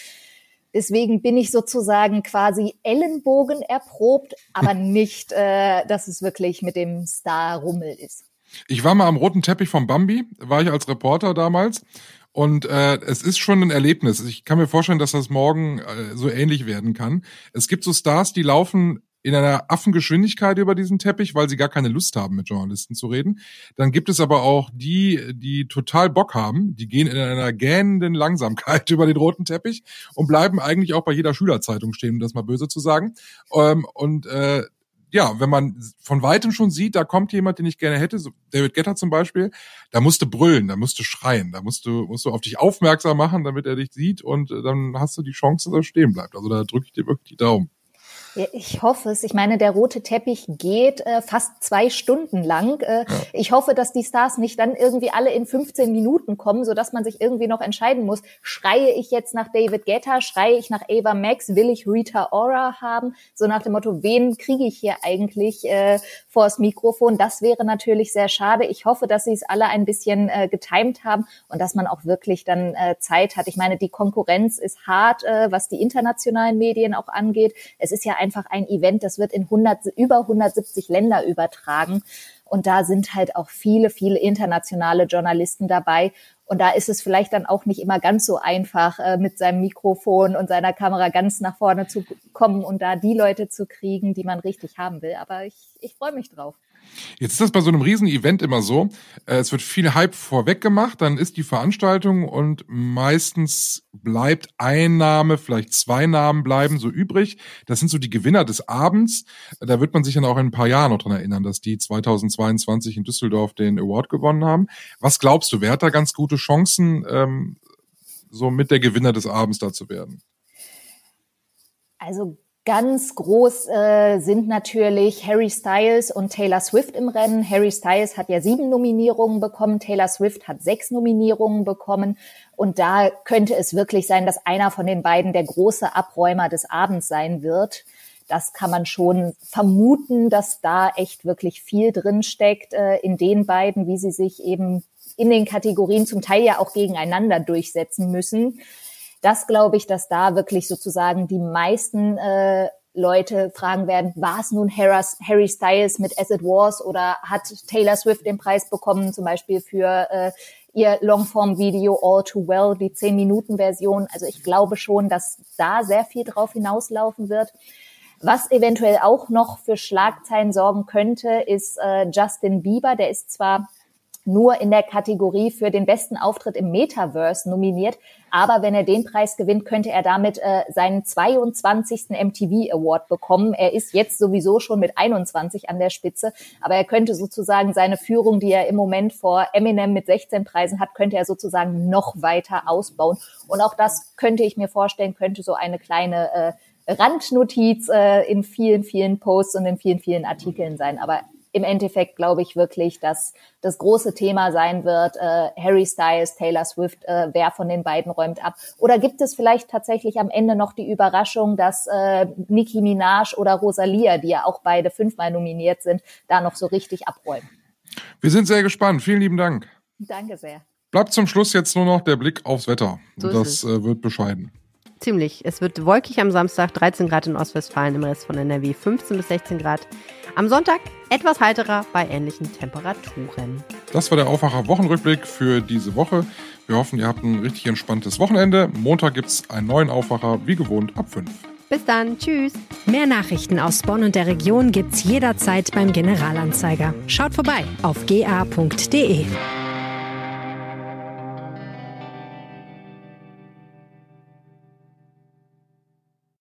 Deswegen bin ich sozusagen quasi Ellenbogen erprobt, aber nicht, äh, dass es wirklich mit dem Star-Rummel ist. Ich war mal am roten Teppich von Bambi, war ich als Reporter damals. Und äh, es ist schon ein Erlebnis. Ich kann mir vorstellen, dass das morgen äh, so ähnlich werden kann. Es gibt so Stars, die laufen in einer Affengeschwindigkeit über diesen Teppich, weil sie gar keine Lust haben, mit Journalisten zu reden. Dann gibt es aber auch die, die total Bock haben, die gehen in einer gähnenden Langsamkeit über den roten Teppich und bleiben eigentlich auch bei jeder Schülerzeitung stehen, um das mal böse zu sagen. Ähm, und äh, ja, wenn man von weitem schon sieht, da kommt jemand, den ich gerne hätte, so David Getter zum Beispiel, da musst du brüllen, da musst du schreien, da musst du, musst du auf dich aufmerksam machen, damit er dich sieht und äh, dann hast du die Chance, dass er stehen bleibt. Also da drücke ich dir wirklich die Daumen. Ja, ich hoffe es. Ich meine, der rote Teppich geht äh, fast zwei Stunden lang. Äh, ja. Ich hoffe, dass die Stars nicht dann irgendwie alle in 15 Minuten kommen, so dass man sich irgendwie noch entscheiden muss. Schreie ich jetzt nach David Guetta? Schreie ich nach Ava Max? Will ich Rita Ora haben? So nach dem Motto, wen kriege ich hier eigentlich äh, vors Mikrofon? Das wäre natürlich sehr schade. Ich hoffe, dass sie es alle ein bisschen äh, getimt haben und dass man auch wirklich dann äh, Zeit hat. Ich meine, die Konkurrenz ist hart, äh, was die internationalen Medien auch angeht. Es ist ja einfach ein Event, das wird in 100, über 170 Länder übertragen. Und da sind halt auch viele, viele internationale Journalisten dabei. Und da ist es vielleicht dann auch nicht immer ganz so einfach, äh, mit seinem Mikrofon und seiner Kamera ganz nach vorne zu kommen und da die Leute zu kriegen, die man richtig haben will. Aber ich, ich freue mich drauf. Jetzt ist das bei so einem Riesen-Event immer so. Äh, es wird viel Hype vorweg gemacht, dann ist die Veranstaltung und meistens bleibt ein Name, vielleicht zwei Namen bleiben so übrig. Das sind so die Gewinner des Abends. Da wird man sich dann auch in ein paar Jahren noch dran erinnern, dass die 2022 in Düsseldorf den Award gewonnen haben. Was glaubst du, wer hat da ganz gute Chancen, ähm, so mit der Gewinner des Abends da zu werden? Also Ganz groß äh, sind natürlich Harry Styles und Taylor Swift im Rennen. Harry Styles hat ja sieben Nominierungen bekommen, Taylor Swift hat sechs Nominierungen bekommen. Und da könnte es wirklich sein, dass einer von den beiden der große Abräumer des Abends sein wird. Das kann man schon vermuten, dass da echt wirklich viel drin steckt äh, in den beiden, wie sie sich eben in den Kategorien zum Teil ja auch gegeneinander durchsetzen müssen das glaube ich, dass da wirklich sozusagen die meisten äh, Leute fragen werden, war es nun Harry Styles mit As It Was oder hat Taylor Swift den Preis bekommen, zum Beispiel für äh, ihr Longform-Video All Too Well, die 10-Minuten-Version. Also ich glaube schon, dass da sehr viel drauf hinauslaufen wird. Was eventuell auch noch für Schlagzeilen sorgen könnte, ist äh, Justin Bieber. Der ist zwar nur in der Kategorie für den besten Auftritt im Metaverse nominiert. Aber wenn er den Preis gewinnt, könnte er damit äh, seinen 22. MTV Award bekommen. Er ist jetzt sowieso schon mit 21 an der Spitze, aber er könnte sozusagen seine Führung, die er im Moment vor Eminem mit 16 Preisen hat, könnte er sozusagen noch weiter ausbauen. Und auch das könnte ich mir vorstellen, könnte so eine kleine äh, Randnotiz äh, in vielen, vielen Posts und in vielen, vielen Artikeln sein. Aber im Endeffekt glaube ich wirklich, dass das große Thema sein wird, äh, Harry Styles, Taylor Swift, äh, wer von den beiden räumt ab. Oder gibt es vielleicht tatsächlich am Ende noch die Überraschung, dass äh, Nicki Minaj oder Rosalia, die ja auch beide fünfmal nominiert sind, da noch so richtig abräumen? Wir sind sehr gespannt. Vielen lieben Dank. Danke sehr. Bleibt zum Schluss jetzt nur noch der Blick aufs Wetter. So das äh, wird bescheiden. Ziemlich. Es wird wolkig am Samstag, 13 Grad in Ostwestfalen, im Rest von NRW 15 bis 16 Grad. Am Sonntag etwas heiterer bei ähnlichen Temperaturen. Das war der Aufwacher Wochenrückblick für diese Woche. Wir hoffen, ihr habt ein richtig entspanntes Wochenende. Montag gibt es einen neuen Aufwacher, wie gewohnt, ab 5. Bis dann, tschüss. Mehr Nachrichten aus Bonn und der Region gibt's jederzeit beim Generalanzeiger. Schaut vorbei auf ga.de.